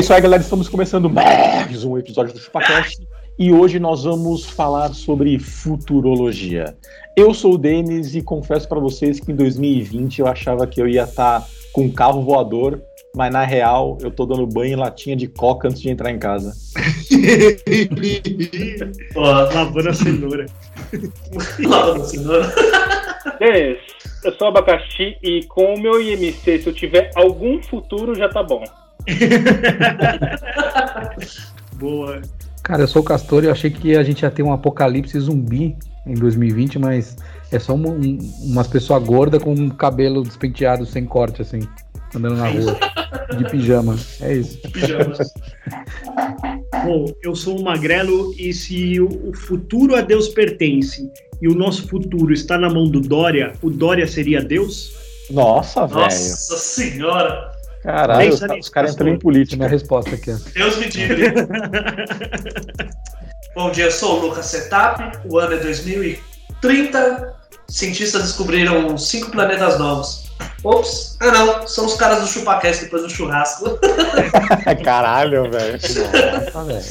Isso aí, galera. Estamos começando mais um episódio do ChupaCast e hoje nós vamos falar sobre futurologia. Eu sou o Denis e confesso para vocês que em 2020 eu achava que eu ia estar com um carro voador, mas na real eu tô dando banho em latinha de coca antes de entrar em casa. Ó, lavando a cenoura. lavando a cenoura. Denis, eu sou abacaxi e com o meu IMC, se eu tiver algum futuro, já tá bom. Boa. Cara, eu sou o Castor e eu achei que a gente ia ter um apocalipse zumbi em 2020, mas é só um, um, umas pessoas gordas com um cabelo despenteado sem corte, assim, andando na rua, de pijama. É isso. Pijama. Bom, eu sou um magrelo e se o, o futuro a Deus pertence e o nosso futuro está na mão do Dória, o Dória seria Deus? Nossa, velho. Nossa senhora! Caralho, os, os caras entram em política. Minha resposta aqui. Deus me livre. Bom dia, eu sou o Lucas Setup. O ano é 2030. Cientistas descobriram cinco planetas novos. Ops, ah não, são os caras do ChupaCast depois do churrasco. Caralho, velho. Nossa, velho.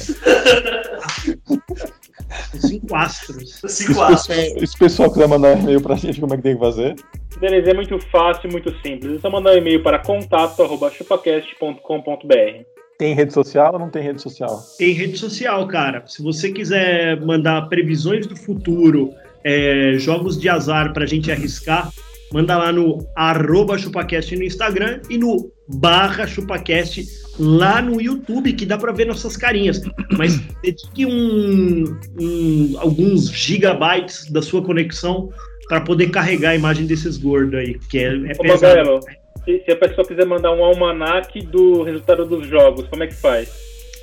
Cinco astros. Cinco astros. esse pessoal quiser mandar e-mail pra gente, como é que tem que fazer? Denis, é muito fácil, muito simples. É só mandar um e-mail para contato.chupacast.com.br. Tem rede social ou não tem rede social? Tem rede social, cara. Se você quiser mandar previsões do futuro, é, jogos de azar pra gente arriscar, manda lá no arroba chupacast no Instagram e no barra chupacast lá no YouTube, que dá pra ver nossas carinhas. Mas dedique um, um- alguns gigabytes da sua conexão pra poder carregar a imagem desses gordos aí, que é, é Ô, pesado. Se, se a pessoa quiser mandar um almanaque do resultado dos jogos, como é que faz?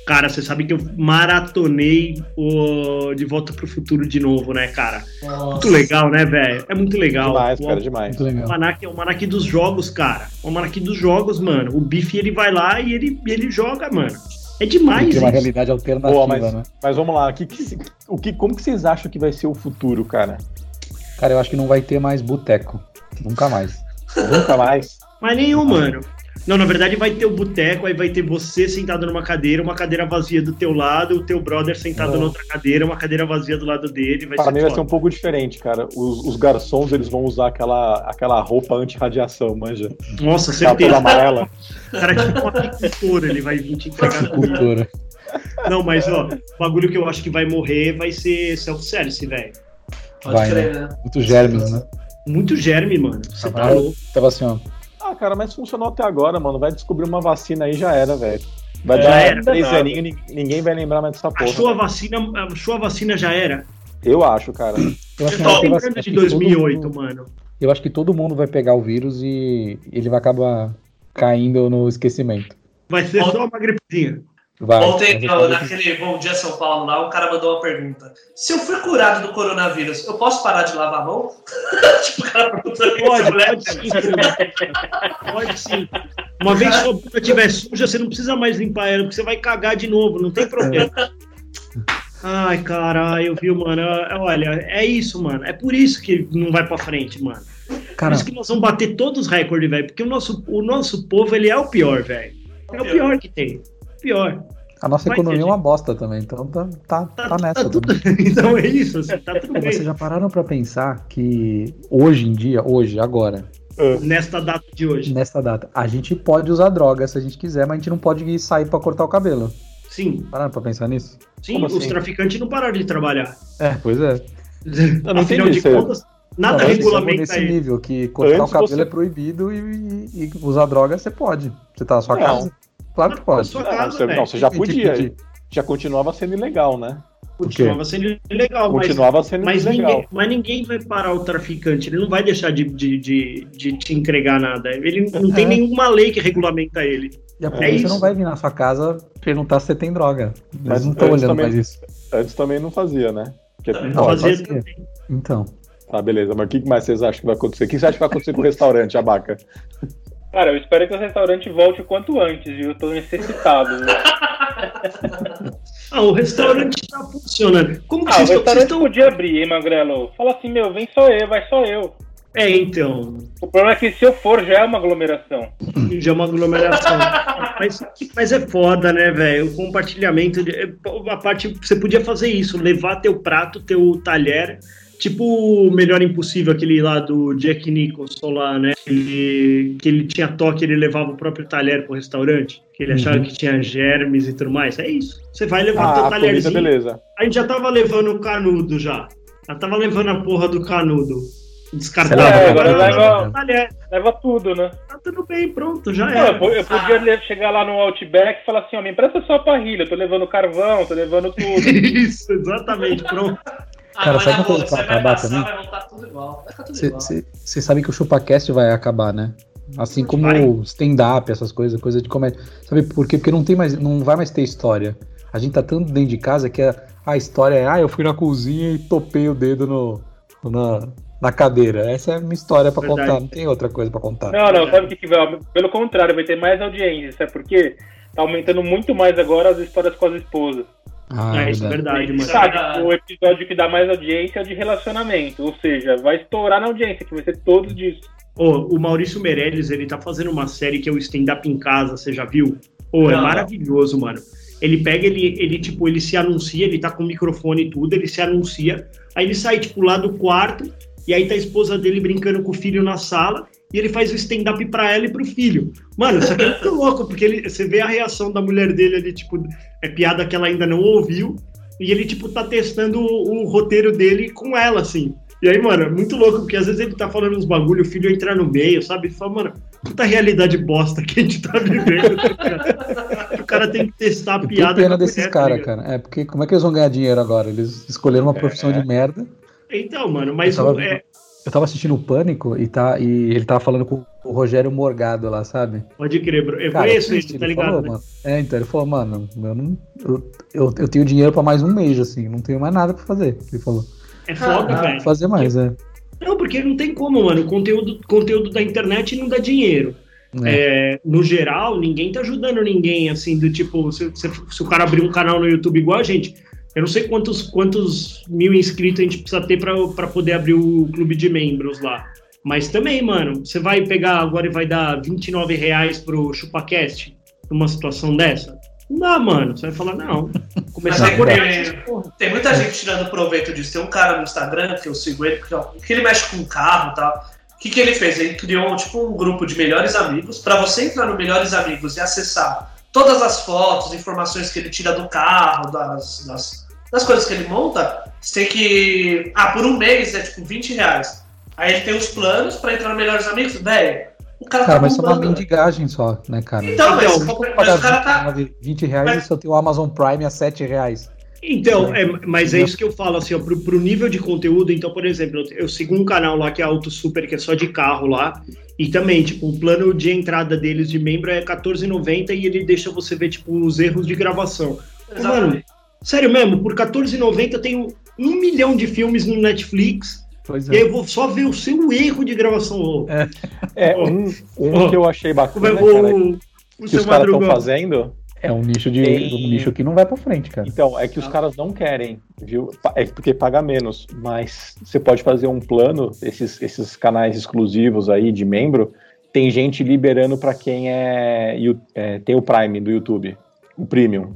Cara, você sabe que eu maratonei o De Volta pro Futuro de novo, né, cara? Muito legal, né, velho? É muito legal. Demais, o cara, demais. Muito o legal. almanac é o almanac dos jogos, cara. O almanac dos jogos, mano. O Biff, ele vai lá e ele, ele joga, mano. É demais Tem uma realidade alternativa, Boa, mas, né? mas vamos lá. Que que- o que, como que vocês acham que vai ser o futuro, cara? Cara, eu acho que não vai ter mais boteco. Nunca mais. Nunca mais. Mas nenhum, mano. Não, na verdade vai ter o boteco, aí vai ter você sentado numa cadeira, uma cadeira vazia do teu lado, o teu brother sentado Não. na outra cadeira, uma cadeira vazia do lado dele. Vai Para ser mim vai ser um pouco diferente, cara. Os, os garçons, eles vão usar aquela, aquela roupa anti-radiação, manja. Nossa, Aquela toda certeza. amarela. O cara tipo um agricultor, ele vai vir te entregar. Não, mas ó, o bagulho que eu acho que vai morrer vai ser self-service, velho. Pode Vai, crer, né? Muito germes, né? Muito germe, mano. Você tá louco. Tava assim, ó. Ah, cara, mas funcionou até agora, mano. Vai descobrir uma vacina aí já era, velho. Vai Já dar era. três Nada. aninhos e ni- ninguém vai lembrar mais dessa porra. Achou a velho. vacina, achou a vacina já era. Eu acho, cara. Eu acho Eu tô lembrando vacina. de Acho que todo 2008, mundo- mano. Eu acho que todo mundo vai pegar o vírus e ele vai acabar caindo no esquecimento. Vai ser só uma gripezinha. Vai. Ontem, eu- naquele Bom Dia São Paulo lá, um cara mandou uma pergunta. Se eu fui curado do coronavírus, eu posso parar de lavar a mão? tipo, o cara perguntou Pode, a mulher- pode sim. Pode sim. Uma vez que sua boca estiver suja, você não precisa mais limpar ela, porque você vai cagar de novo, não tem problema. Ai, caralho, viu, mano? Olha, é isso, mano. É por isso que não vai pra frente, mano. Por Cara, isso que nós vamos bater todos os recordes, velho. Porque o nosso, o nosso povo, ele é o pior, velho. É o pior que tem. Pior. a nossa vai economia ter é uma bosta também, então tá, tá, Tá, tá nessa. tá tudo... Então é isso, assim, tá tudo Vocês bem. já pararam pra pensar que hoje em dia, hoje, agora, Nesta data de hoje. nessa data, a gente pode usar droga se a gente quiser, mas a gente não pode sair pra cortar o cabelo. Sim, Pararam pra pensar nisso? sim, Como os assim? traficantes não pararam de trabalhar. É, pois é. Eu não Afinal de isso aí. contas, nada Não, estamos regulamenta nesse isso. nível que cortar Antes o cabelo você- é proibido e, e- e usar droga você pode. Você tá na sua Não. casa? Claro que Na pode. sua Não, casa, você, velho. não, você já Tem podia. pedir. Já continuava sendo ilegal, né? Continuava sendo ilegal, mas, Continuava sendo mas, legal. ninguém, mas ninguém vai parar o traficante, ele não vai deixar de, de, de, de te entregar nada. Ele não tem É. nenhuma lei que regulamenta ele. E a polícia isso. não vai vir na sua casa perguntar se você tem droga. Eles Mas não estão olhando também- mais isso. Antes também não fazia, né? Porque- Também Não, Fazia fazia. também. Então. Tá, beleza. Mas o que mais vocês acham que vai acontecer? O que você acha que vai acontecer com o restaurante, Abaca? Cara, eu espero que o restaurante volte o quanto antes, viu? Eu tô necessitado. viu? Ah, o restaurante tá funcionando. Como que Ah, o vocês vocês restaurante estão. podia abrir, hein, Magrelo? Fala assim, meu, vem só eu, vai só eu. É, então. O problema é que se eu for, já é uma aglomeração. Já é uma aglomeração. mas, mas é foda, né, velho? O compartilhamento. De, é, a parte. Você podia fazer isso, levar teu prato, teu talher. Tipo o Melhor Impossível, aquele lá do Jack Nicholson lá, né? Ele, que ele tinha toque, ele levava o próprio talher pro restaurante. Que ele achava Uhum. que tinha germes e tudo mais. É isso. Você vai levar Ah, teu a comida, talherzinho. beleza. A gente já tava levando o canudo já. Já tava levando a porra do canudo. Lá, É, agora leva leva- o talher. Leva tudo, né? Tá tudo bem, pronto, já era. eu, eu podia le- chegar lá no Outback e falar assim, ó, me empresta só a parrilha, eu tô levando carvão, tô levando tudo. Isso, exatamente, pronto. Cara, mas sabe na uma coisa que vai vai acabar também? vai voltar tudo igual. Vai ficar tudo igual. Você sabe que o ChupaCast vai acabar, né? Assim como o stand-up, essas coisas, coisa de comédia. Sabe por quê? Porque não tem mais, não vai mais ter história. A gente tá tanto dentro de casa que a, a história é, ah, eu fui na cozinha e topei o dedo no, na, na cadeira. Essa é a minha história pra Verdade. contar, não tem outra coisa pra contar. Não, não, sabe o que, que vai? Pelo contrário, vai ter mais audiência, sabe por quê? Tá aumentando muito mais agora as histórias com as esposas. Ah, é, isso é verdade. verdade, mano. É Sabe, o episódio que dá mais audiência é o de relacionamento, ou seja, vai estourar na audiência, que vai ser todos disso. Ô, o Maurício Meirelles, ele tá fazendo uma série que é o Stand Up em Casa, você já viu? Ô, é maravilhoso, mano. Ele pega, ele, ele, tipo, ele se anuncia, ele tá com o microfone e tudo, ele se anuncia, aí ele sai, tipo, lá do quarto, e aí tá a esposa dele brincando com o filho na sala, e ele faz o stand-up pra ela e pro filho. Mano, isso aqui é muito louco, porque ele, você vê a reação da mulher dele ali, tipo, é piada que ela ainda não ouviu, e ele, tipo, tá testando o, o roteiro dele com ela, assim. E aí, mano, é muito louco, porque às vezes ele tá falando uns bagulho, o filho entra no meio, sabe? E fala, mano, puta realidade bosta que a gente tá vivendo. tá ligado? o cara tem que testar a Eu tenho piada. com pena a desses tá caras, cara. É, porque como é que eles vão ganhar dinheiro agora? Eles escolheram uma profissão de merda. Então, mano, mas Eu é, Eu tava assistindo o Pânico e, tá, e ele tava falando com o Rogério Morgado lá, sabe? pode crer, bro. Eu Cara, conheço ele, tá ele ligado? falou, né? mano. É, então ele falou, mano, eu, não, eu, eu, eu tenho dinheiro pra mais um mês, assim, não tenho mais nada pra fazer. Ele falou. É foda, Ah, velho. Fazer mais, é. Não, porque não tem como, mano. O conteúdo, conteúdo da internet não dá dinheiro. É. É, no geral, ninguém tá ajudando ninguém, assim, do tipo, se, se- se o cara abrir um canal no YouTube igual a gente, eu não sei quantos, quantos mil inscritos a gente precisa ter pra, pra poder abrir o clube de membros lá. Mas também, mano, você vai pegar agora e vai dar 29 reais pro ChupaCast numa situação dessa? Não dá, mano. Você vai falar, não. Mas Começar tem, por porra. tem muita gente tirando proveito disso. Tem um cara no Instagram que eu sigo ele, que, ó, que ele mexe com carro e tal. O que, que ele fez? Ele criou tipo um grupo de melhores amigos. Pra você entrar no Melhores Amigos e acessar todas as fotos, informações que ele tira do carro, das, das, das coisas que ele monta, você tem que. Ah, por um mês é tipo 20 reais. Aí ele tem os planos pra entrar no Melhores Amigos. Velho, o cara, Cara, tá mas isso é uma bombando. mendigagem só, né, cara? Então, mas, Então, mas o cara tá. 29, 20 reais Mas- e só tem o Amazon Prime a 7 reais. Então, é, mas é isso que eu falo, assim, ó, pro, pro nível de conteúdo, então, por exemplo, eu, eu sigo um canal lá que é Auto Super, que é só de carro lá, e também, tipo, o plano de entrada deles de membro é R$14,90 e ele deixa você ver, tipo, os erros de gravação. Exatamente. Sério mesmo, por R$14,90 eu tenho um milhão de filmes no Netflix, Pois e aí é. eu vou só ver o seu erro de gravação. ô. É, um, um Ó, que eu achei Como é bacana, o, cara, o, que os caras estão fazendo É um nicho de Tem- um nicho que não vai pra frente, cara. Então, é que os caras não querem, viu? É porque paga menos, mas você pode fazer um plano, esses, esses canais exclusivos aí de membro, tem gente liberando pra quem é, é, tem o Prime do YouTube, o Premium.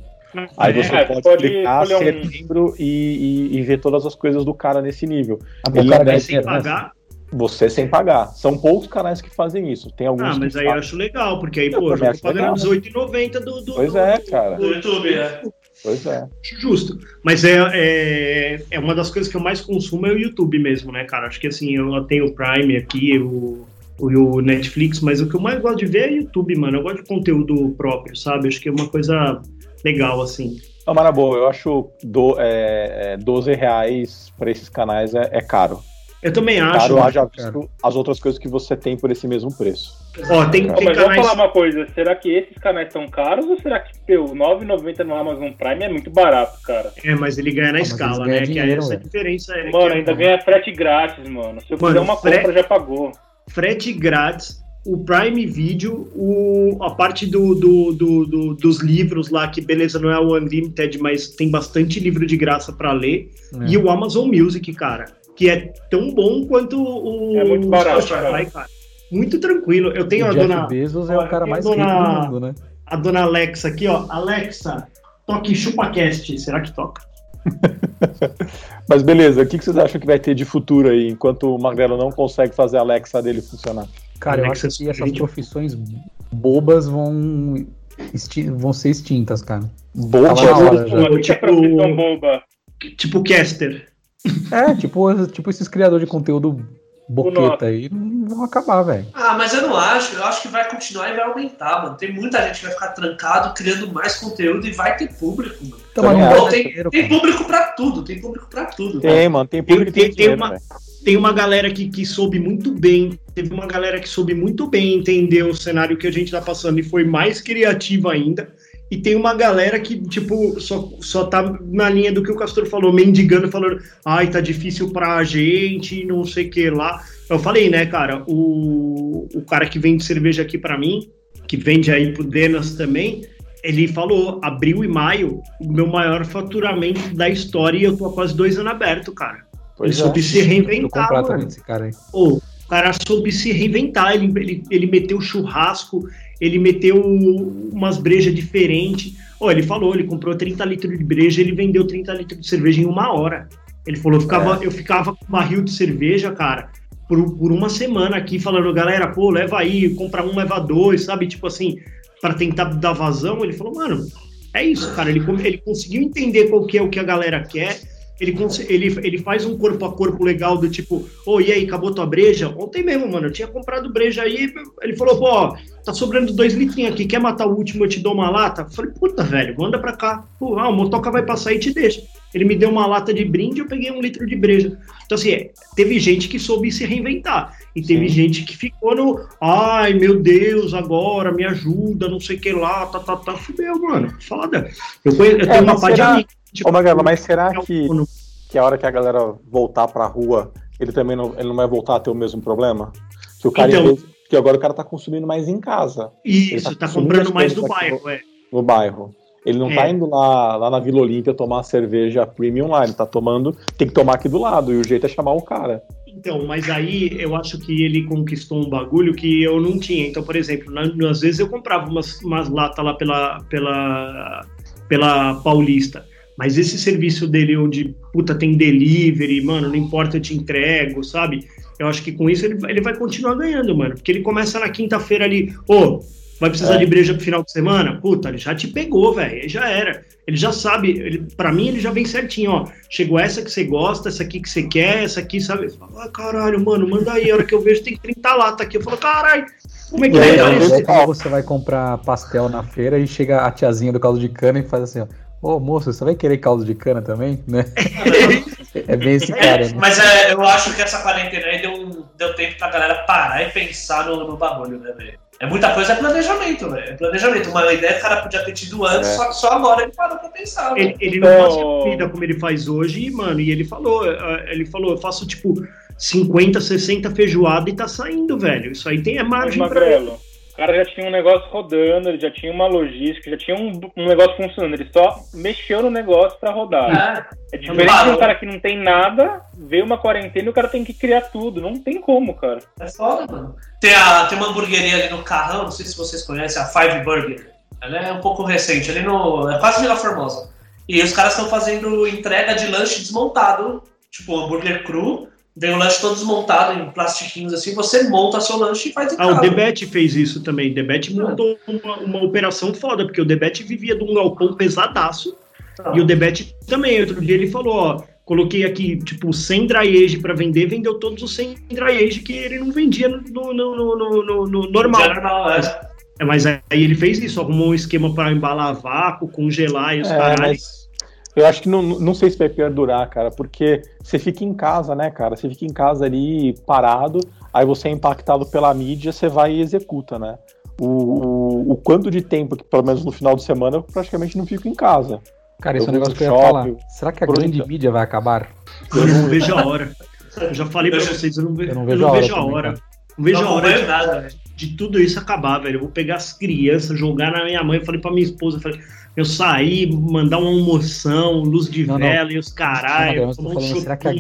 Aí você É, pode, pode clicar, um- membro e, e- e ver todas as coisas do cara nesse nível. Ah, Ele o cara é sem né? pagar. Você sem pagar. São poucos canais que fazem isso. Tem alguns Ah, mas aí eu acho legal, porque aí, Eu pô, eu tô pagando legal. R$18,90 do, do. Pois do- é, cara. Do YouTube, é. Pois é. Acho justo. Mas é, é, é uma das coisas que eu mais consumo é o YouTube mesmo, né, cara? Acho que assim, eu tenho o Prime aqui, o, o, o Netflix, mas o que eu mais gosto de ver é YouTube, mano. Eu gosto de conteúdo próprio, sabe? Acho que é uma coisa legal, assim. Não, boa, eu acho do, é, é, 12 reais pra esses canais é, é caro. Eu também acho. Caro, haja visto as outras coisas que você tem por esse mesmo preço. Ó, tem, tem mas eu vou canais. falar uma coisa, será que esses canais estão caros ou será que teu 9,90 no Amazon Prime é muito barato, cara? É, mas ele ganha na mas escala, eles né? ganham que é dinheiro, essa velho. diferença. É Mano, que- ainda ganha frete grátis, mano. Se eu Mano, fizer uma frete- compra, já pagou. frete grátis, o Prime Video, o, a parte do, do, do- do- dos livros lá, que beleza, não é o Unlimited, mas tem bastante livro de graça pra ler, É. e o Amazon Music, cara, que é tão bom quanto o É muito barato, Spotify, cara. Muito tranquilo. Eu tenho o a Jeff dona, Bezos é o cara mais tô rico do mundo, né? a dona Alexa aqui, ó. Alexa, toque ChupaCast. Será que toca? Mas beleza, o que, que vocês acham que vai ter de futuro aí, enquanto o Magrelo não consegue fazer a Alexa dele funcionar? Cara, eu Alexa acho que essas Studio. profissões bobas vão, vão ser extintas, cara. Que é tipo- profissão boba. Tipo caster. É, tipo, tipo esses criadores de conteúdo boqueta aí, não vão acabar, velho. Ah, mas eu não acho. Eu acho que vai continuar e vai aumentar, mano. Tem muita gente que vai ficar trancado, criando mais conteúdo e vai ter público, mano. Então, não tem, dinheiro, tem público pra tudo, tem público pra tudo. Tem, mano, tem público Tem- tem, tem dinheiro, uma- velho. Tem uma galera que, que soube muito bem. Teve uma galera que soube muito bem entender o cenário que a gente tá passando e foi mais criativa ainda. E tem uma galera que, tipo, só, só tá na linha do que o Castor falou, mendigando, falando, ai, tá difícil pra gente, não sei o que lá. Eu falei, né, cara, o, o cara que vende cerveja aqui pra mim, que vende aí pro Denas também, ele falou, abril e maio, o meu maior faturamento da história e eu tô há quase dois anos aberto, cara. Pois ele é. soube se reinventar, desse cara aí. O cara soube se reinventar, ele, ele, ele meteu churrasco, ele meteu umas brejas diferentes. Ô, ele falou, ele comprou 30 litros de breja, ele vendeu 30 litros de cerveja em uma hora. Ele falou, eu ficava, eu ficava com barril de cerveja, cara, por, por uma semana aqui, falando, galera, pô, leva aí, compra um, leva dois, sabe? Tipo assim, para tentar dar vazão. Ele falou, mano, é isso, cara. Ele, ele conseguiu entender qual que é o que a galera quer. Ele, ele, ele faz um corpo a corpo legal do tipo, ô, e aí, acabou tua breja? Ontem mesmo, mano, eu tinha comprado breja aí. Ele falou, pô, tá sobrando dois litrinhos aqui, quer matar o último, eu te dou uma lata? Eu falei, puta, velho, manda pra cá. Pô, ah, o motoca vai passar e te deixa. Ele me deu uma lata de brinde, eu peguei um litro de breja. Então, assim, é, teve gente que soube se reinventar. E teve Sim. gente que ficou no, ai, meu Deus, agora me ajuda, não sei o que lá, tá, tá, tá. Fudeu, mano. Foda. Eu, conheço, eu É, tenho uma mas pá de será- amigo. Tipo, Ô, Magrelo, mas será é que, que a hora que a galera voltar pra rua, ele também não, ele não vai voltar a ter o mesmo problema? Que o cara, Então- que agora o cara tá consumindo mais em casa, Isso, tá, tá comprando mais daqui bairro, é. no bairro. Ele não É. tá indo lá, lá na Vila Olímpia tomar cerveja premium lá, ele tá tomando, tem que tomar aqui do lado, e o jeito é chamar o cara. Então, mas aí eu acho que ele conquistou um bagulho que eu não tinha. Então, por exemplo, na, às vezes eu comprava umas, umas latas lá pela, pela, pela Paulista. Mas esse serviço dele onde, puta, tem delivery, mano, não importa, eu te entrego, sabe? Eu acho que com isso ele, ele vai continuar ganhando, mano. Porque ele começa na quinta-feira ali, ô, vai precisar É. de breja pro final de semana? Puta, ele já te pegou, velho. Já era. Ele já sabe, ele, pra mim ele já vem certinho, ó. Chegou essa que você gosta, essa aqui que você quer, essa aqui, sabe? Eu falo, ah, caralho, mano, manda aí. A hora que eu vejo tem 30 latas aqui. Eu falo, caralho, como é que É, vai é, É quando você vai comprar pastel na feira e chega a tiazinha do caldo de cana e faz assim, ó. Ô moço, você vai querer caldo de cana também? Né? É bem esse cara, né? Mas é, eu acho que essa quarentena aí deu, deu tempo pra galera parar e pensar no, no bagulho, né, velho? É muita coisa, é planejamento, velho. É planejamento. Uma ideia que o cara podia ter tido antes, É. só que só agora ele parou pra pensar, Ele, ele não Então- faz comida como ele faz hoje, mano, e ele falou, eh, ele falou, eu faço tipo 50, 60 feijoada e tá saindo, velho. Isso aí tem é Mas, margem pra. Magrelo, o cara já tinha um negócio rodando, ele já tinha uma logística, já tinha um, um negócio funcionando. Ele só mexeu no negócio pra rodar. É. É diferente de um cara que não tem nada, vê uma quarentena e o cara tem que criar tudo. Não tem como, cara. É foda, mano. Tem, a, tem uma hamburgueria ali no Carrão, não sei se vocês conhecem, a Five Burger. Ela é um pouco recente, ali no. É quase Vila Formosa. E os caras estão fazendo entrega de lanche desmontado, tipo hambúrguer cru. Vem o lanche todo desmontado em plastiquinhos assim, você monta seu lanche e faz em Ah, o casa. Debete fez isso também. O Debete montou uma, uma operação foda, porque o Debete vivia de um galpão pesadaço. Tá. E o Debete também, outro dia ele falou, ó, coloquei aqui, tipo, 100 dry age pra vender, vendeu todos os 100 dry age que ele não vendia no, no, no, no, no- no normal. Normal, é. É, mas aí ele fez isso, arrumou um esquema para embalar vácuo, congelar e os É, caralho. mas eu acho que não, não sei se vai perdurar, cara, porque você fica em casa, né, cara? Você fica em casa ali parado, aí você é impactado pela mídia, você vai e executa, né? O, o, o quanto de tempo, que pelo menos no final de semana, eu praticamente não fico em casa. Cara, esse é Eu um negócio que eu ia falar. shopping, Será que a grande exemplo. mídia vai acabar? Eu não vejo a hora. Eu já falei pra Eu vocês, eu não, ve- eu não eu vejo não a hora vejo a hora. Não vejo Não a hora de, nada, velho. de tudo isso acabar, velho. Eu vou pegar as crianças, jogar na minha mãe. Eu falei pra minha esposa, eu falei, eu sair, mandar uma almoção, luz de Não, não. vela e os Não, caralho. um falando, será que, a,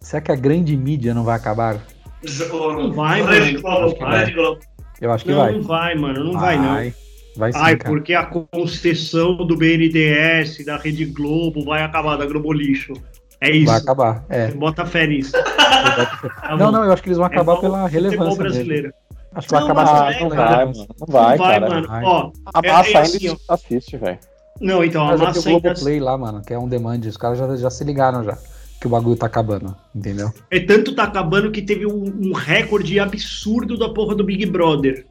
será que a grande mídia não vai acabar? Não vai, mano. Globo, Acho que Rede Globo. Eu acho que Não, vai. não vai, mano. Não vai, não. Vai sim, Ai, cara. porque a concessão do BNDES, da Rede Globo, vai acabar, da Globo Lixo. É isso. Vai acabar. É. Bota fé nisso. Tá Não, não, eu acho que eles vão É acabar igual pela relevância dele. brasileiro. Acho que vai Não, acabar é, Não vai, relevância. mano. Não vai, não vai, cara. mano. vai. Ó, A É- massa é ainda assim, ó. assiste, velho. Não, então, a é que massa o ainda Globoplay lá, mano, que é um demand, os caras já, já se ligaram já. Que o bagulho tá acabando, entendeu? É tanto tá acabando que teve um, um recorde absurdo da porra do Big Brother.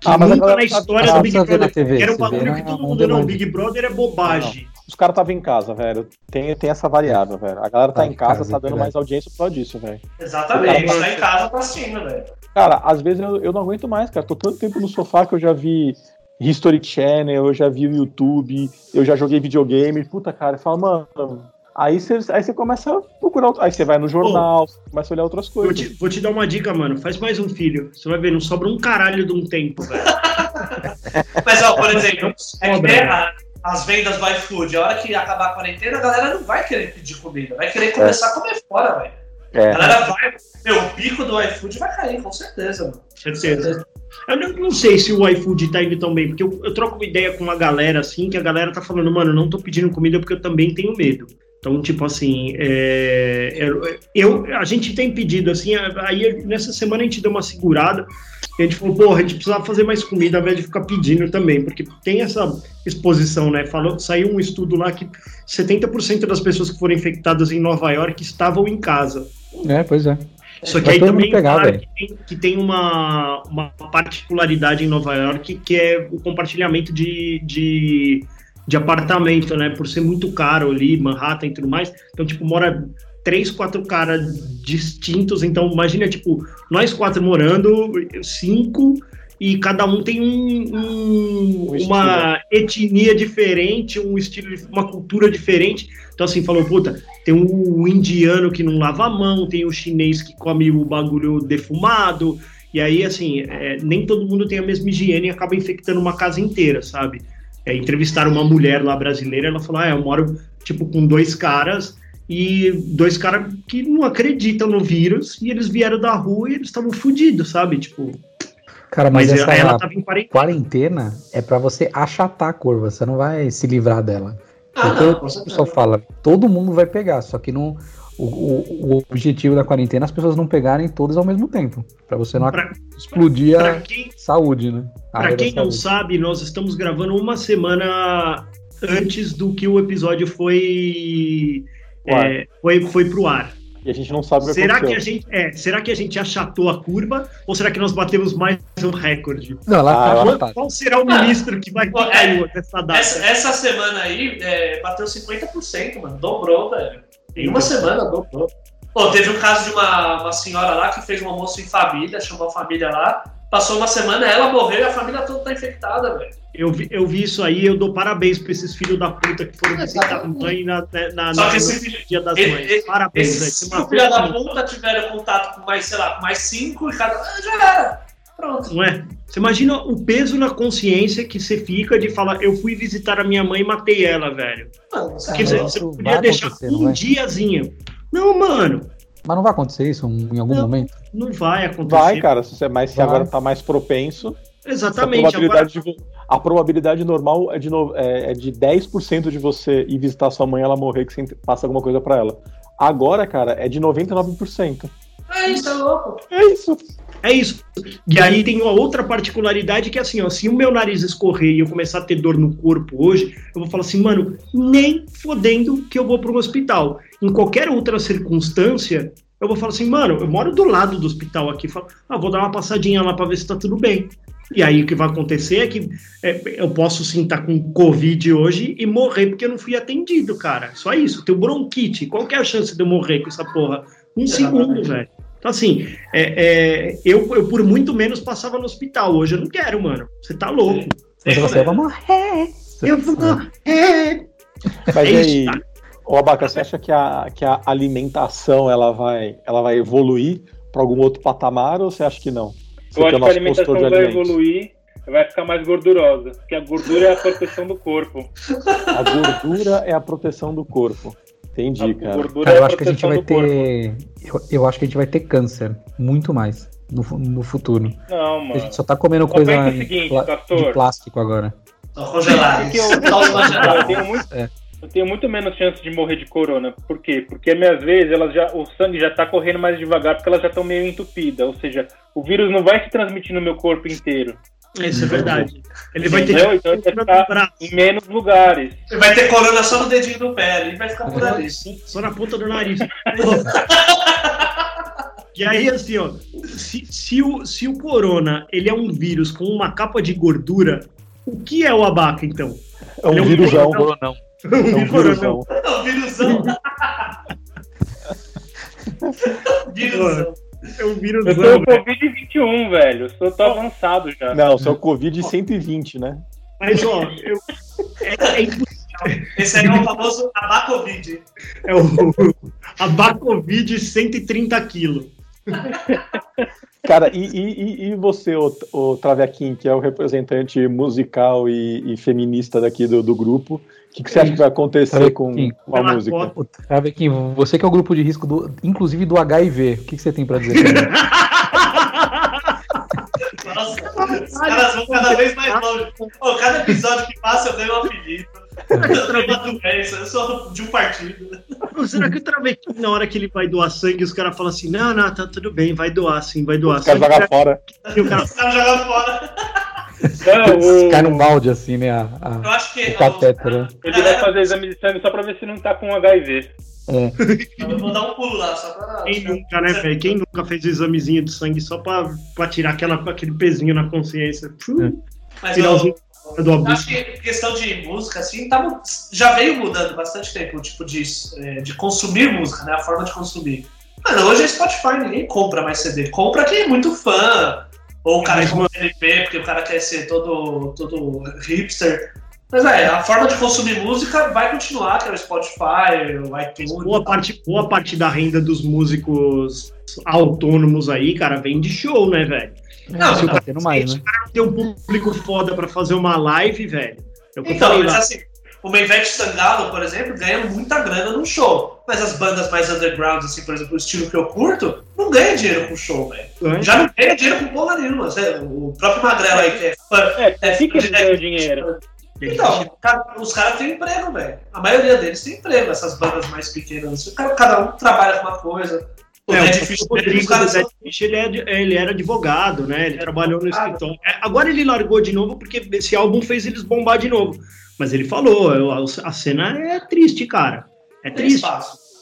Que Ah, mas a nunca na tá- história ah, do Big Brother. TV, era um bagulho na- que todo on mundo, não. Big Brother é bobagem. Os caras estavam em casa, velho. Tem, tem essa variável, velho. A galera tá Tá em casa, casa, tá é dando mais audiência por causa disso, velho. Exatamente, tá em casa tá assistindo, velho. Cara, às vezes eu, eu não aguento mais, cara. Tô tanto tempo no sofá que eu já vi History Channel, eu já vi o YouTube, eu já joguei videogame. Puta, cara, eu falo, mano. Aí você aí começa a procurar. outro- Aí você vai no jornal, começa a olhar outras Vou coisas. te, vou te dar uma dica, mano. Faz mais um filho. Você vai ver, não sobra um caralho de um tempo, velho. Mas, ó, por exemplo, é que a- as vendas do iFood, a hora que acabar a quarentena, a galera não vai querer pedir comida, vai querer começar a comer fora, velho. A É. galera vai. Meu, o pico do iFood vai cair, com certeza, mano. Certeza. Eu não, sei se o iFood tá indo tão bem, porque eu, eu troco uma ideia com uma galera assim, que a galera tá falando, mano, não tô pedindo comida porque eu também tenho medo. Então, tipo assim, é, eu, eu- a gente tem pedido assim, aí nessa semana a gente deu uma segurada, e a gente falou, porra, a gente precisava fazer mais comida ao invés de ficar pedindo também, porque tem essa exposição, né? Falou, saiu um estudo lá que 70% das pessoas que foram infectadas em Nova York estavam em casa. É, pois é. Só que Vai aí também pegar, claro, que tem, que tem uma, uma particularidade em Nova York que é o compartilhamento de, de, de apartamento, né? Por ser muito caro ali, Manhattan e tudo mais. Então, tipo, mora três, quatro caras distintos. Então, imagina, tipo, nós quatro morando, cinco, e cada um tem um, um- Um uma etnia diferente, um estilo, uma cultura diferente. Então, assim, falou, puta, tem o indiano que não lava a mão, tem o chinês que come o bagulho defumado, e aí, assim, é, nem todo mundo tem a mesma higiene e acaba infectando uma casa inteira, sabe? É, entrevistaram uma mulher lá brasileira, ela falou, ah, eu moro, tipo, com dois caras, e dois caras que não acreditam no vírus, e eles vieram da rua e eles estavam fodidos, sabe? Tipo, Cara, mas, mas, essa ela tava em quarentena. quarentena é pra você achatar a curva, você não vai se livrar dela. Ah, Porque não, o pessoal fala, todo mundo vai pegar, só que não. O, o- o objetivo da quarentena é as pessoas não pegarem todas ao mesmo tempo. Pra você não Pra- explodir Pra a quem, saúde, né? A pra área da quem não sabe, nós estamos gravando uma semana antes do que o episódio foi, é, foi, foi pro ar. E a gente não sabe o que Será que, a aconteceu. gente, é, será que a gente achatou a curva ou será que nós batemos mais um recorde? Não, ela Ah, tá eu Qual, achatada. qual será o ministro que vai Pô, é- nessa data? Essa, essa semana aí é, bateu 50%, mano. Dobrou, velho. Em uma semana dobrou. Pô, teve um caso de uma, uma senhora lá que fez um almoço em família, chamou a família lá. Passou uma semana, ela morreu e a família toda tá infectada, velho. Eu vi, eu vi isso aí, eu dou parabéns pra esses filhos da puta que foram visitar a mãe na, na, Só na- que no esse- dia das mães. esse- Parabéns, velho. Esses cinco filha da puta tiveram contato com mais, sei lá, com mais cinco e cada. Ah, já era. Pronto. Não é? Você imagina o peso na consciência que você fica de falar, eu fui visitar a minha mãe e matei ela, velho. Mano, dizer, isso você podia deixar um vai? diazinho. Não, mano, Mas não vai acontecer isso em algum Não. momento? Não vai acontecer. Vai, cara, se você, mas se Vai. agora tá mais propenso, Exatamente. a Agora, probabilidade, de, vo- a probabilidade normal é de, no- é, é de 10% de você ir visitar sua mãe e ela morrer que você passa alguma coisa pra ela. Agora, cara, é de 99%. É isso, é louco. É isso. é isso. E aí tem uma outra particularidade que é assim, ó, se o meu nariz escorrer e eu começar a ter dor no corpo hoje, eu vou falar assim, mano, nem fodendo que eu vou para um hospital. Em qualquer outra circunstância, eu vou falar assim, mano, eu moro do lado do hospital aqui, falo, ah, vou dar uma passadinha lá para ver se tá tudo bem. E aí o que vai acontecer é que é, eu posso sim estar com Covid hoje e morrer porque eu não fui atendido, cara. Só isso. Tenho bronquite. Qual que é a chance de eu morrer com essa porra? Um segundo, velho. Então, assim, é, é, eu, eu por muito menos passava no hospital. Hoje eu não quero, mano. Você tá louco. Você vai morrer. Eu vou morrer. Mas É aí, isso, tá? Ô Abaca, você acha que a, que a alimentação ela vai, ela vai evoluir para algum outro patamar ou você acha que não? Você Eu acho que a alimentação vai alimentos. evoluir, vai ficar mais gordurosa. Porque a gordura é a proteção do corpo. A gordura é a proteção do corpo. Entendi, A cara. gordura Cara, é eu a acho que a gente vai ter. Eu, eu acho que a gente vai ter câncer. Muito mais. No, no futuro. Não, A mano. gente só tá comendo Só coisa seguinte, de plástico agora. Tô congelado. Porque eu, Só os eu congelados. tenho muito, É. eu tenho muito menos chance de morrer de corona. Por quê? Porque minhas vezes elas já, o sangue já tá correndo mais devagar porque elas já estão meio entupidas. Ou seja, o vírus não vai se transmitir no meu corpo inteiro. Isso é verdade. Ele vai ter Entendeu? Então ele vai ficar em menos lugares. Ele vai ter corona só no dedinho do pé ali, vai ficar por ali. só na ponta do nariz. E aí, assim, ó, se, se, o, se o corona ele é um vírus com uma capa de gordura, o que é o abaca, então? É um Ele é um vírusão. coronel. É um vírusão. Não, vírusão. vírusão. É um vírus. Eu tô com Covid-21, velho. Eu sou, tô avançado já. Não, seu Covid 120, né? Mas, ó, eu, é, é impossível. Esse aí é o famoso abacovid. É o Abacovid 130 quilos. Cara, e, e, e- e você, o, o Travequim, que é o representante musical e, e feminista daqui do, do grupo, o que, que você acha que vai acontecer com, com a música? Travequim, você que é o grupo de risco, do, inclusive do HIV, o que, que você tem pra dizer? Nossa, os caras vão cada vez mais longe. Pô, cada episódio que passa eu ganho um apelido. Eu tenho uma doença, eu sou de um partido. Será que o Travequim, na hora que ele vai doar sangue, os caras falam assim: não, não, tá tudo bem, vai doar sim, vai doar. Os caras jogam fora. e o cara Os caras jogam fora. Não, o- Cai no balde assim, né? a- a- Eu acho que. o catéter, né? ele vai fazer exame de sangue só pra ver se não tá com HIV. Eu vou dar um pulo lá, só pra. Quem nunca, né, velho? Quem nunca fez o examezinho de sangue só pra, pra tirar aquela, aquele pezinho na consciência? Puh, Mas eu, do eu acho que questão de música, assim, tá, já veio mudando bastante tempo o tipo de, é, de consumir música, né? A forma de consumir. Mano, hoje é Spotify, ninguém compra mais CD. Compra quem é muito fã. Ou o cara Mas, compra LP, porque o cara quer ser todo, todo hipster. Mas é, a forma de consumir música vai continuar, que é o Spotify, o iTunes. Boa parte, boa parte da renda dos músicos autônomos aí, cara, vem de show, né, velho? Não, Se o tá cara mais, né? tem um público foda pra fazer uma live, velho. Que eu Então, falei mas lá. assim, o Ivete Sangalo, por exemplo, ganha muita grana num show. Mas as bandas mais underground, assim, por exemplo, o estilo que eu curto, não ganha dinheiro com show, velho. Ganha. Já não ganha dinheiro com porra nenhuma. O próprio Magrelo aí, que é fã. É, É, que eles é, ganham dinheiro. Então, os caras têm emprego, velho. A maioria deles tem emprego, essas bandas mais pequenas. assim. Cada um trabalha com uma coisa. O É, o caras do são... Dead Fish, ele, é ele era advogado, né? Ele trabalhou no escritório. É, Agora ele largou de novo porque esse álbum fez eles bombar de novo. Mas ele falou, eu- a cena é triste, cara. É tem triste.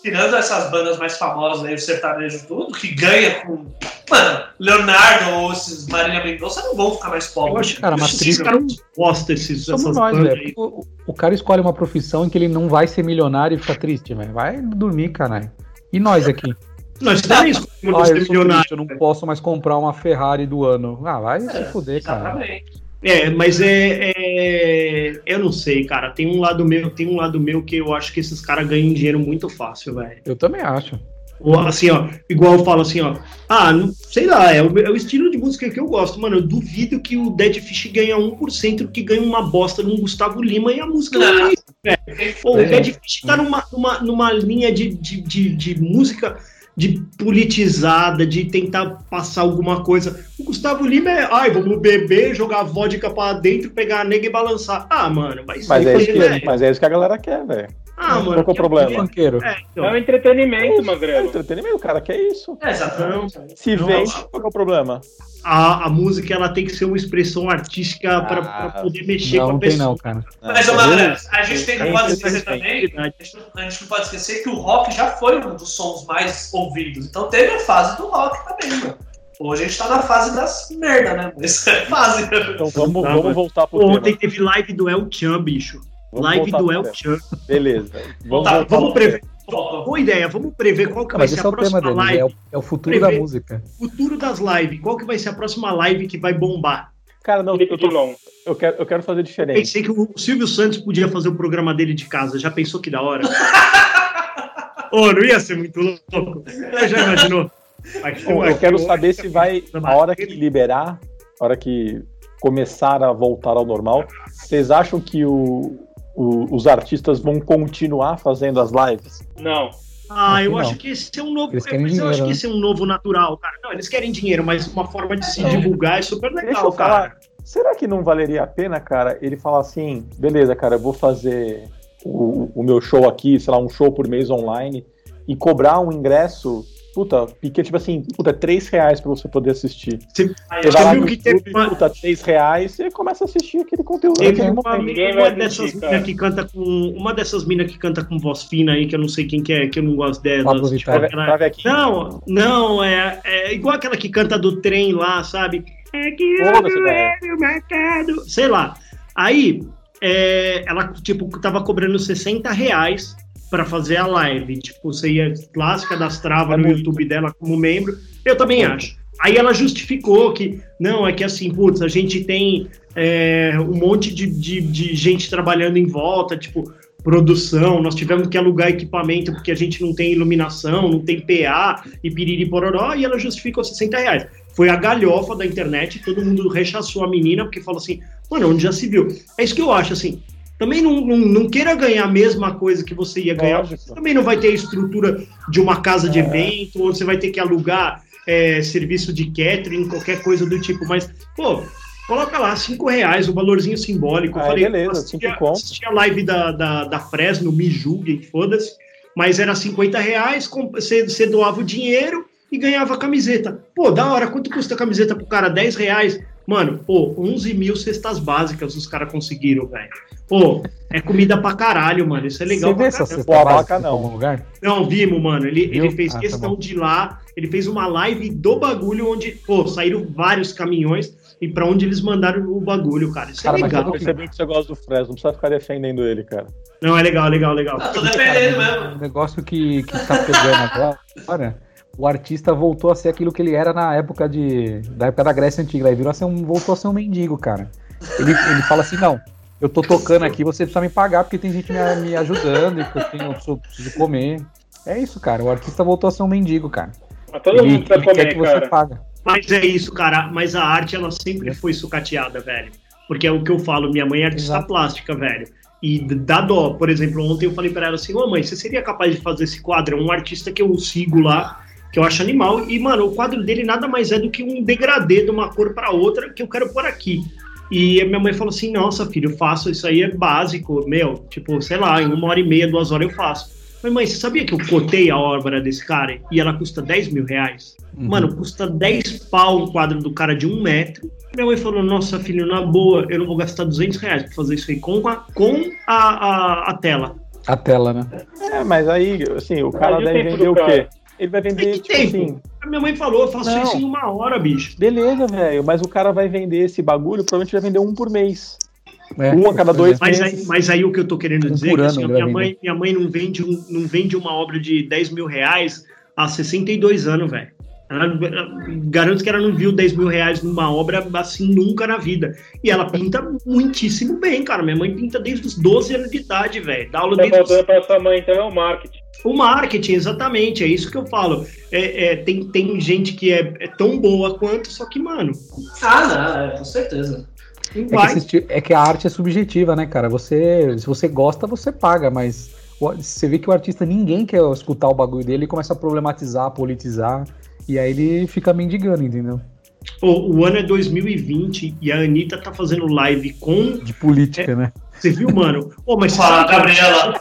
Tirando essas bandas mais famosas aí, o sertanejo tudo, que ganha com. Mano, Leonardo ou esses Marília Mendonça não vão ficar mais Eu pobres. acho, Cara, mas esses triste- caras gostam esses, Somos essas nós, bandas velho. aí. O, o cara escolhe uma profissão em que ele não vai ser milionário e fica triste, velho. Vai dormir, caralho. E nós aqui? Nós também escolhemos Ah, ser eu milionário. não posso mais comprar uma Ferrari do ano. Ah, vai se fuder, cara. É, mas é, é- Eu não sei, cara. Tem um lado meu, tem um lado meu que eu acho que esses caras ganham dinheiro muito fácil, velho. Eu também acho. Ou, Assim, ó, igual eu falo assim, ó. Ah, não, sei lá, é o, é o estilo de música que eu gosto, mano. Eu duvido que o Dead Fish ganha 1% que ganha uma bosta num Gustavo Lima e a música não é isso, velho. Pô, o É. Dead Fish tá numa, numa, numa linha de, de, de, de música de politizada, de tentar passar alguma coisa. O Gustavo Lima é, ai, vamos beber, jogar vodka pra dentro, pegar a nega e balançar. Ah, mano, mas, Mas é, isso que, velho. mas é isso que a galera quer, velho. Ah, mano. Qual que é o problema? É, É então, um entretenimento, É Magrelo. entretenimento, o cara quer isso. É, exatamente. Se Não, vende, qual que é o problema? a, a música ela tem que ser uma expressão artística pra Ah, pra poder mexer Não, com a não tem pessoa. não, cara. Mas, Magrelo, vendo? a gente tem, É não pode esquecer também, a gente, não- a gente não pode esquecer que o rock já foi um dos sons mais ouvidos. Então teve a fase do rock também, mano. Hoje a gente tá na fase das merda, né? Mas é fase. Então vamos, Tá, vamos voltar pro Ontem tema. teve live do El Chan, bicho. Vamos live do El. Chan. Beleza. Vamos, Tá, Vamos prever. Boa ideia, vamos prever qual que vai Mas ser esse a é o tema próxima dele, live. é o, é o futuro Prever. da música. Futuro das lives. Qual que vai ser a próxima live que vai bombar? Cara, não, eu, tô- eu quero, eu quero fazer diferente. Pensei que o Silvio Santos podia fazer o programa dele de casa. Já pensou que da hora? Ô, não ia ser muito louco? Já imaginou? Bom, eu aqui, quero saber se vai, na a hora que liberar, a hora que começar a voltar ao normal, vocês acham que o, o- os artistas vão continuar fazendo as lives? Não. Ah, eu Não. acho que esse é um novo. Eles querem mas eu acho dinheiro, que né? esse é um novo natural, cara. Não, eles querem dinheiro, mas uma forma de se Não. divulgar é super Deixa legal, eu falar, cara. será que não valeria a pena, cara, ele falar assim, beleza, cara, eu vou fazer o, o meu show aqui, sei lá, um show por mês online, e cobrar um ingresso, puta, porque tipo assim, puta, três reais pra você poder assistir. Você eu vai lá viu no que teve YouTube, uma- puta, três reais, e começa a assistir aquele conteúdo. Teve uma, uma vai dessas minas que canta com. Uma dessas minas que canta com voz fina aí, que eu não sei quem que é, que eu não gosto delas. Pablo tipo, aquela-. Não, não, é, é igual aquela que canta do trem lá, sabe? É que o mercado. Sei lá. Aí, é, ela, tipo, tava cobrando 60 reais pra fazer a live. Tipo, você ia lá, se cadastrava É no muito. YouTube dela como membro. Eu também acho. Aí ela justificou que, não, é que assim, putz, a gente tem é, um monte de, de, de gente trabalhando em volta, tipo, produção, nós tivemos que alugar equipamento porque a gente não tem iluminação, não tem PA e piriri pororó, e ela justificou 60 reais. Foi a galhofa da internet, todo mundo rechaçou a menina, porque falou assim, mano, onde já se viu? É isso que eu acho, assim, também não, não, não queira ganhar a mesma coisa que você ia ganhar, você também não vai ter a estrutura de uma casa de É. evento, ou você vai ter que alugar é, serviço de catering, qualquer coisa do tipo, mas, pô, coloca lá, cinco reais, um valorzinho simbólico. Eu Ah, falei, beleza, eu assisti assisti a live da, da, da Fresno, me julguem, foda-se, mas era 50 reais, você, você doava o dinheiro e ganhava a camiseta. Pô, da hora, quanto custa a camiseta pro cara? 10 reais? Mano, pô, 11 mil cestas básicas os caras conseguiram, velho. Pô, é comida pra caralho, mano, isso é legal Você vê essa cesta Pô, básica não. algum lugar? Não, vimos, mano. Ele, Viu? ele fez Ah, tá questão bom. de ir lá, ele fez uma live do bagulho onde, pô, saíram vários caminhões e pra onde eles mandaram o bagulho, cara. Isso Cara, é mas legal. Eu percebi que você gosta do Fresno, não precisa ficar defendendo ele, cara. Não, é legal, legal, legal. Ah, tô dependendo Cara, mesmo. um negócio que, que tá pegando agora, o artista voltou a ser aquilo que ele era na época de. Da época da Grécia Antiga. Ele virou a ser um, voltou a ser um mendigo, cara. Ele, ele fala assim, não, eu tô tocando aqui, você precisa me pagar, porque tem gente me, me ajudando, e que eu tenho, eu preciso- preciso comer. É isso, cara. O artista voltou a ser um mendigo, cara. Mas todo ele, mundo precisa ele quer que comer, você cara. paga. Mas é isso, cara. Mas a arte, ela sempre foi sucateada, velho. Porque é o que eu falo, minha mãe é artista Exato. plástica, velho. E dá dó. Por exemplo, ontem eu falei pra ela assim, ô mãe, você seria capaz de fazer esse quadro? É um artista que eu sigo lá, que eu acho animal. E, mano, o quadro dele nada mais é do que um degradê de uma cor pra outra que eu quero pôr aqui. E a minha mãe falou assim, nossa, filho, eu faço, isso aí é básico, meu, tipo, sei lá, em uma hora e meia, duas horas eu faço. Falei, mãe, você sabia que eu cotei a obra desse cara e ela custa 10 mil reais? Uhum. Mano, custa 10 pau um quadro do cara de um metro. Minha mãe falou, nossa, filho, na boa, eu não vou gastar 200 reais pra fazer isso aí com a, com a, a, a tela. A tela, né? É, mas aí, assim, o cara Aí deve vender o cara. Ele vai vender, Que tipo tempo? assim, A minha mãe falou, eu faço Não. isso em uma hora, bicho. beleza, velho, mas o cara vai vender esse bagulho, provavelmente vai vender um por mês. É, Um a cada dois Mas meses. aí, mas aí o que eu tô querendo Um dizer é que assim, minha, mãe, minha mãe não vende, um, não vende uma obra de 10 mil reais há 62 anos, velho. Ela, ela- garanto que ela não viu 10 mil reais numa obra assim nunca na vida. E ela pinta muitíssimo bem, cara. Minha mãe pinta desde os 12 anos de idade, velho. Dá aula Tá desde os pra sua mãe, então é o marketing. O marketing, exatamente, é isso que eu falo. É, é, tem, tem gente que é, é tão boa quanto, só que, mano, Ah, não, é, com certeza. É que, esse é que a arte é subjetiva, né, cara? Você, se você gosta, você paga, mas o- você vê que o artista ninguém quer escutar o bagulho dele e começa a problematizar, politizar, e aí ele fica mendigando, entendeu? O, o ano é 2020 e a Anitta tá fazendo live com. De política, né? Você viu, mano? Pô, mas Fala, Gabriela.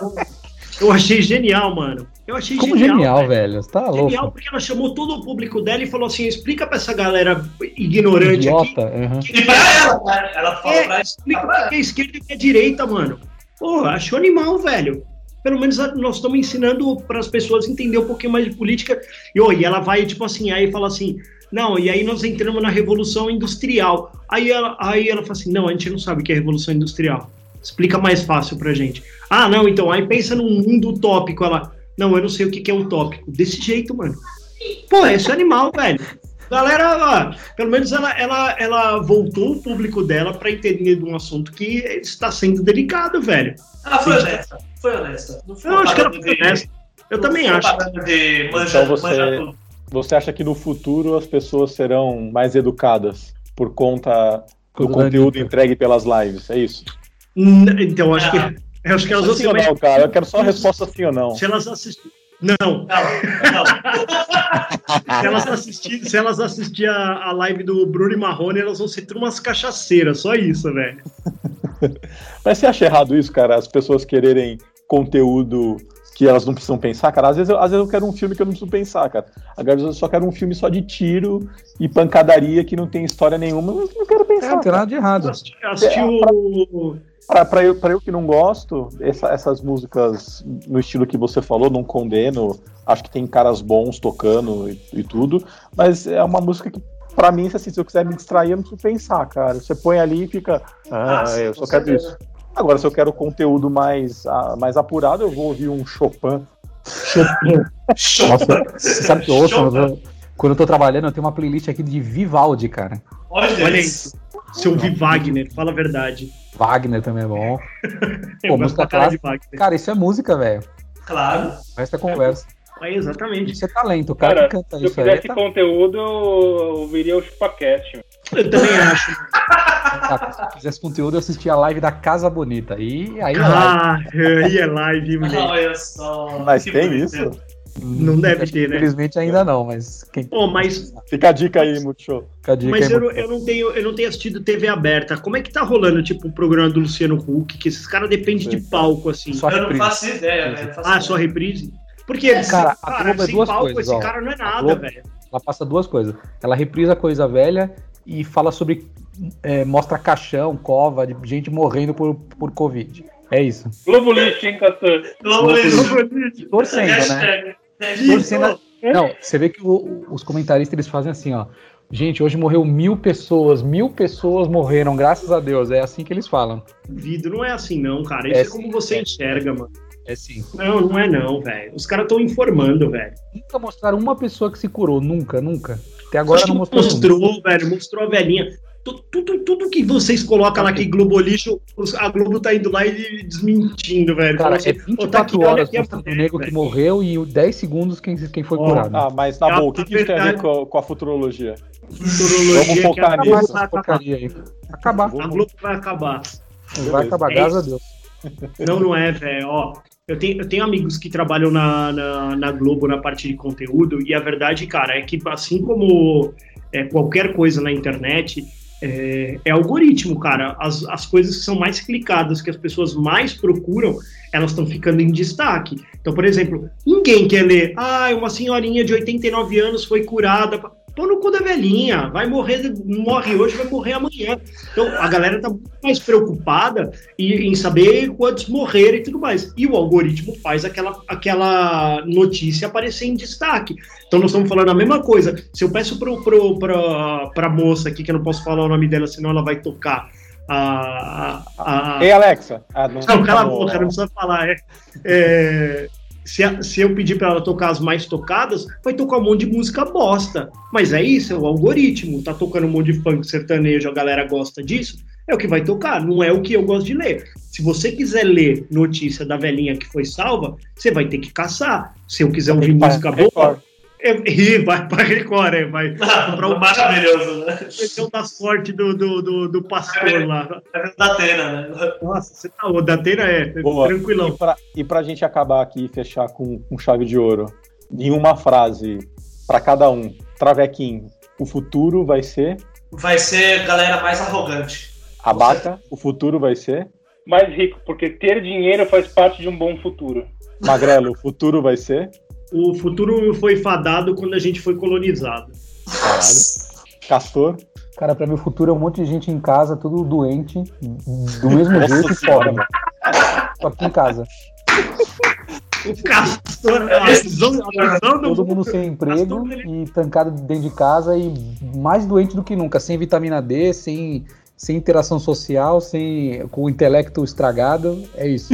Eu achei genial, mano. Eu achei Como genial. genial, velho. tá Genial, louco. porque ela chamou todo o público dela e falou assim: explica pra essa galera ignorante aqui. Idiota. aham. E pra ela, né? Ela falou É, pra explica o que é esquerda e que é direita, mano. Pô, achou animal, velho. Pelo menos nós estamos ensinando para as pessoas entender um pouquinho mais de política. E, ô, e ela vai, tipo assim, aí fala assim: Não, e aí nós entramos na Revolução Industrial. Aí ela, aí ela fala assim: não, a gente não sabe o que é Revolução Industrial. Explica mais fácil pra gente. Ah, não, então, aí pensa num mundo utópico. Ela, não, eu não sei o que, que é utópico. Desse jeito, mano. Pô, esse é animal, velho. Galera, ó, pelo menos ela, ela, ela voltou o público dela pra entender de um assunto que está sendo delicado, velho. Ela foi honesta. Foi honesta. Não foi Eu acho que ela foi de- honesta. Eu não também acho. manja, Então você-. Você acha que no futuro as pessoas serão mais educadas por conta do conteúdo entregue pelas lives? É isso? Então, eu acho que, eu acho que elas vão Sim ou mais. não, cara? Eu quero só a resposta sim ou não. Se elas assistirem. Não, Não, não. se elas assistirem se elas assistir a, a live do Bruno e Marrone, elas vão ser tudo umas cachaceiras, só isso, velho. Mas você acha errado isso, cara? As pessoas quererem conteúdo que elas não precisam pensar, cara? Às vezes, eu, às vezes eu quero um filme que eu não preciso pensar, cara. Agora eu só quero um filme só de tiro e pancadaria que não tem história nenhuma. Eu não quero É, pensar. não tem nada de errado. Assisti, assisti o. Pra, pra eu, pra eu que não gosto, essa- essas músicas no estilo que você falou, não condeno. Acho que tem caras bons tocando e, e tudo, mas é uma música que, pra mim, se, assim, se eu quiser me distrair, eu não preciso pensar, cara. Você põe ali e fica. Ah, Ah, eu só quero isso. Agora, se eu quero conteúdo mais, ah, mais apurado, eu vou ouvir um Chopin. Show. Nossa, você sabe que eu ouço, quando eu tô- quando eu tô trabalhando, eu tenho uma playlist aqui de Vivaldi, cara. Olha, Olha isso. Se eu ouvir Wagner, fala a verdade. Wagner também é bom. Eu gosto música pra cara de Wagner. Cara, isso é música, velho. Claro. O resto é conversa. É, exatamente. Isso é talento. O cara, Cara, que canta Se eu isso aí. fizesse Tá... conteúdo, eu ouviria o ChupaCast. Eu também acho. tá, Se eu fizesse conteúdo, eu assistia a live da Casa Bonita. E aí é live. Ah, aí é live, moleque. Olha só. Mas tem isso? Não deve ter, né? Infelizmente ainda não, mas quem Pô, mas, Fica a dica aí, Multishow. fica a dica mas aí, eu, não- eu, não tenho, eu não tenho assistido TV aberta. Como é que tá rolando, tipo, o programa do Luciano Huck? Que esses caras dependem de palco, assim. Só Eu não reprise. faço ideia, velho. não faço Ah, ideia. só reprise? Porque, Cara, a Globo é sem duas palco, coisas, esse ó. cara não é nada, Globo- velho. Ela passa duas coisas. Ela reprisa coisa velha e fala sobre. é, mostra caixão, cova, de gente morrendo por, por Covid. É isso. Globo Lixo, hein, Castor? Globo Lixo. Torcendo, né? Torcendo. Não, você vê que o- os comentaristas eles fazem assim, ó. Gente, hoje morreu mil pessoas, mil pessoas morreram, graças a Deus. É assim que eles falam. Vida não é assim, não, cara. Isso É é, como você é. enxerga, mano. É sim. Não, não é não, velho. Os caras estão informando, velho. Nunca mostraram uma pessoa que se curou, nunca, nunca. Até agora Acho não mostrou. mostrou, velho. Mostrou a velhinha. Tu- Tudo, tudo que vocês colocam lá que Globo lixo, a Globo tá indo lá e desmentindo, velho. Cara, é assim, "Ô, tá aqui, 24 horas aqui a mostrando o nego que velho." morreu e 10 segundos quem, quem foi Ó, curado. Ah, mas na A- boa, o que, que isso tem a ver com, com a futurologia? Futurologia Vamos focar nisso. acabar. aí. Acabar. A Globo vai acabar. Vai acabar, É graças a. Deus. Não, não é, velho. Ó, eu tenho, eu tenho amigos que trabalham na, na, na Globo na parte de conteúdo, e a verdade, cara, é que assim como é, qualquer coisa na internet, é, é algoritmo, cara. As, as coisas que são mais clicadas, que as pessoas mais procuram, elas estão ficando em destaque. Então, por exemplo, ninguém quer ler, ah, uma senhorinha de 89 anos foi curada. Pô no cu da velhinha, vai morrer, morre hoje, vai morrer amanhã. Então, a galera tá muito mais preocupada em, em saber quantos morreram e tudo mais. E o algoritmo faz aquela, aquela notícia aparecer em destaque. Então, nós estamos falando a mesma coisa. Se eu peço pro, pro, pra, pra moça aqui, que eu não posso falar o nome dela, senão ela vai tocar a. a, a Ei, Alexa. Ah, não, cala a tá boca, não precisa falar. É, é, se, a- se eu pedir pra ela tocar as mais tocadas, vai tocar um monte de música bosta. Mas é isso, é o algoritmo. Tá tocando um monte de funk sertanejo, a galera gosta disso. É o que vai tocar, não é o que eu gosto de ler. Se você quiser ler notícia da velhinha que foi salva, você vai ter que caçar. Se eu quiser ouvir música boa, é, ih, vai pra Record, é, vai Pra o maravilhoso, né? Esse da sorte do, do, do, do pastor lá. É da Atena, né? Nossa, você tá. O da Teira é Boa. tranquilão. E pra, e pra gente acabar aqui e fechar com, com chave de ouro, em uma frase pra cada um, Travequinho, o futuro vai ser. Vai ser galera mais arrogante. Abaca, o futuro vai ser. Mais rico, porque ter dinheiro faz parte de um bom futuro. Magrelo, o futuro vai ser. O futuro foi fadado quando a gente foi colonizado. Caralho. Castor. Cara, pra mim o futuro é um monte de gente em casa, tudo doente, do mesmo Nossa jeito e fora. Só aqui em casa. O Castor, a visão, a visão do Todo mundo sem emprego Castor, e trancado dentro de casa e mais doente do que nunca, sem vitamina D, sem, sem interação social, sem, com o intelecto estragado. É isso.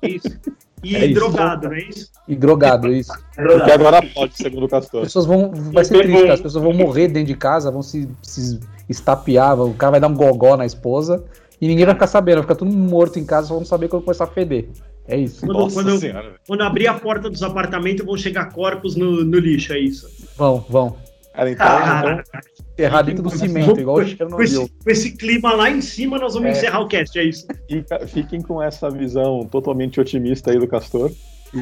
Isso. E É drogado, não é isso? E drogado, é isso. Porque agora pode, segundo o As Castor. pessoas vão. Vai ser triste. As pessoas vão morrer dentro de casa, vão se, se estapear, o cara vai dar um gogó na esposa e ninguém vai ficar sabendo, vai ficar todo mundo morto em casa, só vão saber quando começar a feder. É isso. Quando, Nossa quando, quando abrir a porta dos apartamentos, vão chegar corpos no, no lixo, é isso. Vão, vão. Cara, então, Cara, então, Enterrar dentro do cimento, igual o com, esse, com esse clima lá em cima, nós vamos É. encerrar o cast, é isso. fica- fiquem com essa visão totalmente otimista aí do Castor.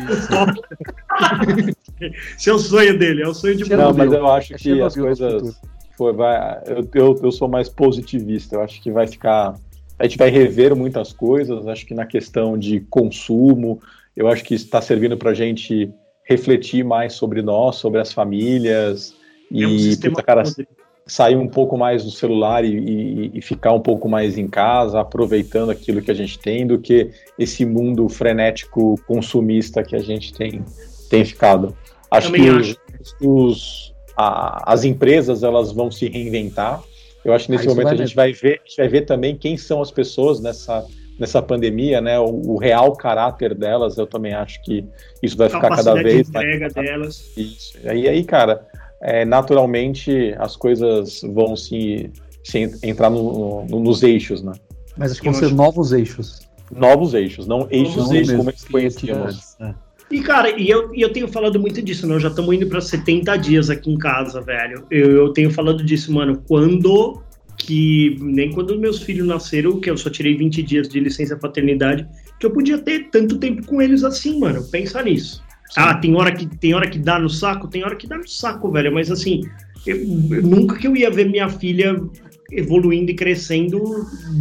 Esse é o sonho dele, é o sonho de. Não, mas eu acho É que as coisas. Foi, vai, eu, eu, eu sou mais positivista. Eu acho que vai ficar. A gente vai rever muitas coisas. Acho que na questão de consumo, eu acho que está servindo para a gente refletir mais sobre nós, sobre as famílias. É um E, sistema puta, cara, sair um pouco mais do celular e, e- e ficar um pouco mais em casa, aproveitando aquilo que a gente tem, do que esse mundo frenético consumista que a gente tem, tem ficado. Acho Também que acho. os- a- as empresas elas vão se reinventar. Eu acho que nesse Ah, momento vai a gente vai ver, a gente vai ver também quem são as pessoas nessa nessa pandemia, né? O, o real caráter delas. Eu também acho que isso vai ficar cada Capacidade vez de mais entrega delas. isso. E aí, cara, é, naturalmente as coisas vão se, se en- entrar no- no- nos eixos, né? Mas acho que vão ser acho- novos eixos. Novos eixos, não eixos Novos eixos mesmo como eles que conhecíamos. antes, né? E, cara, e eu, e eu tenho falado muito disso, não? Já estamos indo para 70 dias aqui em casa, velho. Eu, eu tenho falado disso, mano. Quando que. Nem quando meus filhos nasceram, que eu só tirei 20 dias de licença paternidade, que eu podia ter tanto tempo com eles assim, mano. Pensa nisso. Ah, tem hora, que, tem hora que dá no saco? Tem hora que dá no saco, velho. Mas assim, eu- eu nunca que eu ia ver minha filha evoluindo e crescendo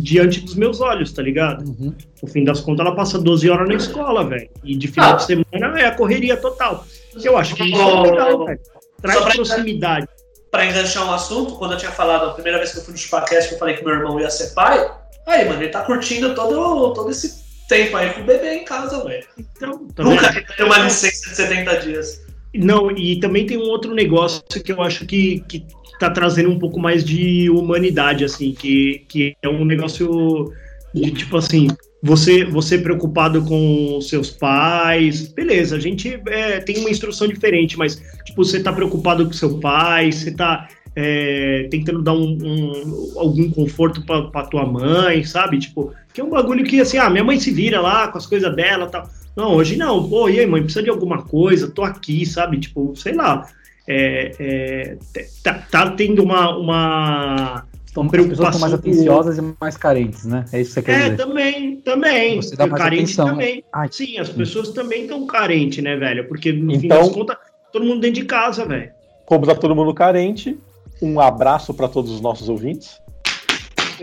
diante dos meus olhos, tá ligado? Uhum. No fim das contas, ela passa 12 horas na escola, velho. E de final de semana é a correria total. Eu acho que isso é legal, velho. Traz Só pra- proximidade. Pra enganchar um assunto, quando eu tinha falado a primeira vez que eu fui no Chupacast, que eu falei que meu irmão ia ser pai, aí, mano, ele tá curtindo todo, todo esse tempo aí com o bebê em casa, velho. Então? Nunca tem uma licença de 70 dias. Não, e também tem um outro negócio que eu acho que, que tá trazendo um pouco mais de humanidade, assim, que, que é um negócio de tipo assim, você, você preocupado com seus pais, beleza, a gente é, tem uma instrução diferente, mas tipo, você tá preocupado com seu pai, você tá é, tentando dar um, um- algum conforto pra, pra tua mãe, sabe? Tipo, que é um bagulho que assim, ah, minha mãe se vira lá com as coisas dela e tal. Não, hoje não. Pô, e aí, mãe, precisa de alguma coisa? Tô aqui, sabe? Tipo, sei lá. É, é, tá, tá tendo uma. uma Então, as pessoas estão mais Preocupação atenciosas e mais carentes, né? É isso que você quer é, dizer. também, também. Você dá mais Carente atenção, né? também. Ai. Sim, as pessoas também estão carentes, né, velho? Porque no fim Então- das contas, todo mundo dentro de casa, velho. Como tá todo mundo carente, um abraço para todos os nossos ouvintes.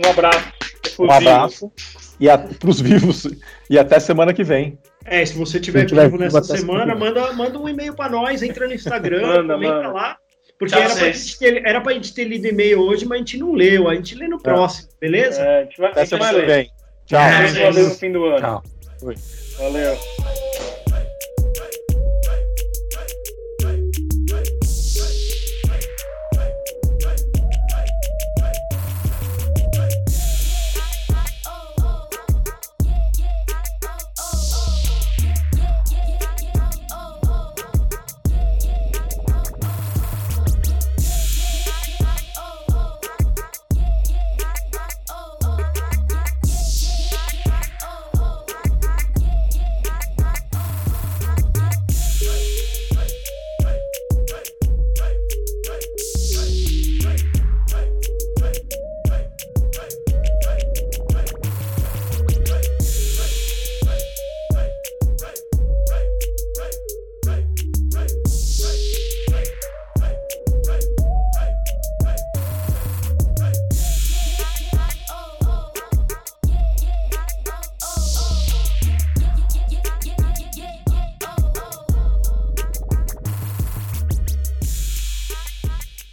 Um abraço. Um abraço. E para os vivos. E até semana que vem. É, se você tiver Se tiver vivo vivo nessa semana, semana. manda, manda um e-mail pra nós, entra no Instagram, Manda, comenta manda. lá. Porque Tchau, era pra, vocês. gente ter, lido e-mail hoje, mas a gente não leu. A gente lê no próximo, beleza? É, a gente vai, a Até semana que ler. vem. Tchau. É, Valeu no fim do ano. Tchau. Valeu.